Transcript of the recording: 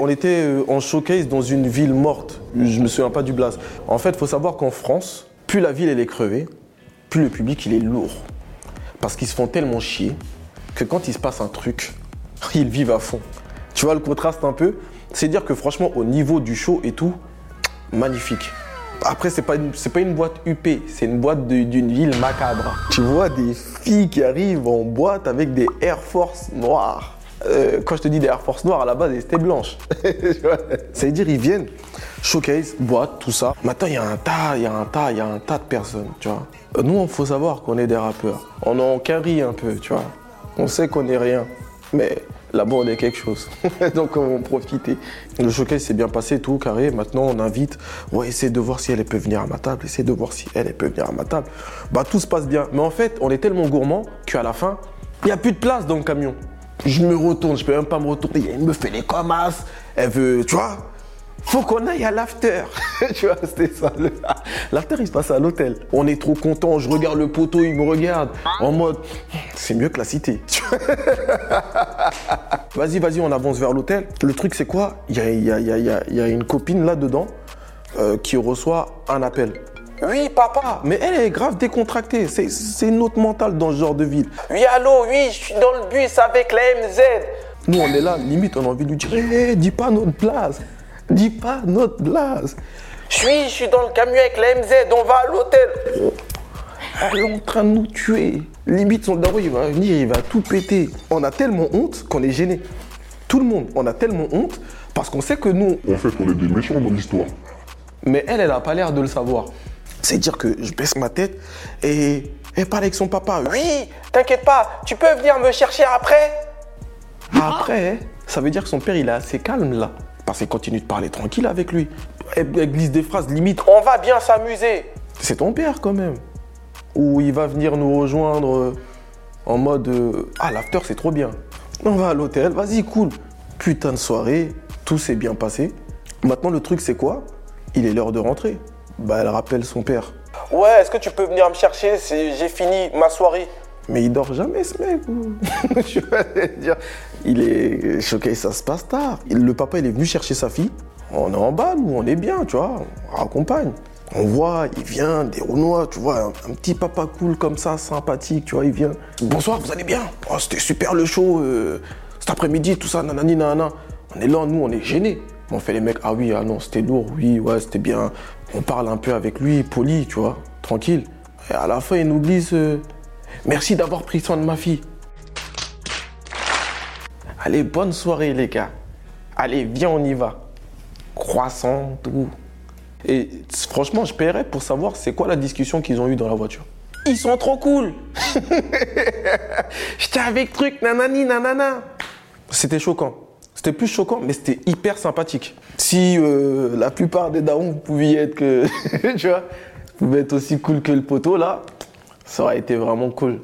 On était euh, en showcase dans une ville morte. Je me souviens pas du blast. En fait, faut savoir qu'en France, plus la ville elle est crevée, plus le public il est lourd. Parce qu'ils se font tellement chier que quand il se passe un truc, ils vivent à fond. Tu vois le contraste un peu? C'est dire que franchement, au niveau du show et tout, magnifique. Après, c'est pas, une- pas une boîte UP, c'est une boîte d'une ville macabre. Tu vois des filles qui arrivent en boîte avec des Air Force noires. Euh, quand je te dis des Air Force noires, à la base, elles étaient blanches. Tu vois Ça veut dire, ils viennent, showcase, boîte, tout ça. Maintenant, il y a un tas, il y a un tas, il y a un tas de personnes, tu vois. Euh, Nous, il faut savoir qu'on est des rappeurs. On en carry un peu, tu vois. On sait qu'on est rien, mais là-bas, on est quelque chose. Donc, on va en profiter. Le showcase s'est bien passé, tout carré. Maintenant, on invite. Ouais, essayer de voir si elle, elle peut venir à ma table. Essayer de voir si elle, elle peut venir à ma table. Bah, tout se passe bien. Mais en fait, on est tellement gourmand qu'à la fin, il n'y a plus de place dans le camion. Je me retourne, je peux même pas me retourner. Elle me fait les commasses. Elle veut, tu vois. Faut qu'on aille à l'after. tu vois, c'était ça. L'after, il se passe à l'hôtel. On est trop content. Je regarde le poteau, il me regarde. En mode, c'est mieux que la cité. Vas-y, vas-y, on avance vers l'hôtel. Le truc, c'est quoi? Il y a une copine là-dedans euh, qui reçoit un appel. Oui, papa, mais elle est grave décontractée. C'est- autre mentale dans ce genre de ville. Oui, allô, oui, je suis dans le bus avec la MZ. Nous, on est là, limite, on a envie de lui dire Hé, dis pas notre place. Dis pas notre place. Je suis, je suis dans le camion avec la MZ, on va à l'hôtel. Elle est en train de nous tuer. Limite, son daron, il va venir, il va tout péter. On a tellement honte qu'on est gêné. Tout le monde, on a tellement honte parce qu'on sait que nous, En fait, on est des méchants dans l'histoire. mais elle, elle a pas l'air de le savoir. C'est dire que je baisse ma tête et elle parle avec son papa. Oui, t'inquiète pas, tu peux venir me chercher après Après, ça veut dire que son père, il est assez calme là. Parce qu'il continue de parler tranquille avec lui. Elle, elle glisse des phrases limite. On va bien s'amuser. C'est ton père quand même. Ou il va venir nous rejoindre euh, en mode euh, Ah, l'after, c'est trop bien. On va à l'hôtel, vas-y, cool. Putain de soirée, tout s'est bien passé. Maintenant, le truc, c'est quoi? Il est l'heure de rentrer. Bah, elle rappelle son père. Ouais, est-ce que tu peux venir me chercher? J'ai fini ma soirée. Mais il dort jamais, ce mec. Je vais dire. Il est choqué, ça se passe tard. Le papa, il est venu chercher sa fille. On est en bas, nous, on est bien, tu vois. On raccompagne. On voit, il vient, des Renois, tu vois, un, un petit papa cool comme ça, sympathique, tu vois, il vient. Bonsoir, vous allez bien? Oh, c'était super le show, euh, cet après-midi, tout ça, nanani, nanana. On est là, nous, on est gênés. On fait les mecs, ah oui, ah non, c'était lourd, oui, ouais, c'était bien. On parle un peu avec lui, poli, tu vois, tranquille. Et à la fin, il nous glisse, euh, merci d'avoir pris soin de ma fille. Allez, bonne soirée, les gars. Allez, viens, on y va. Croissant, tout. Et franchement, je paierais pour savoir c'est quoi la discussion qu'ils ont eue dans la voiture. Ils sont trop cool. J'étais avec truc, nanani, nanana. C'était choquant. C'était plus choquant, mais c'était hyper sympathique. Si euh, la plupart des darons pouvaient être tu vois, pouvaient être aussi cool que le poteau là, ça aurait été vraiment cool.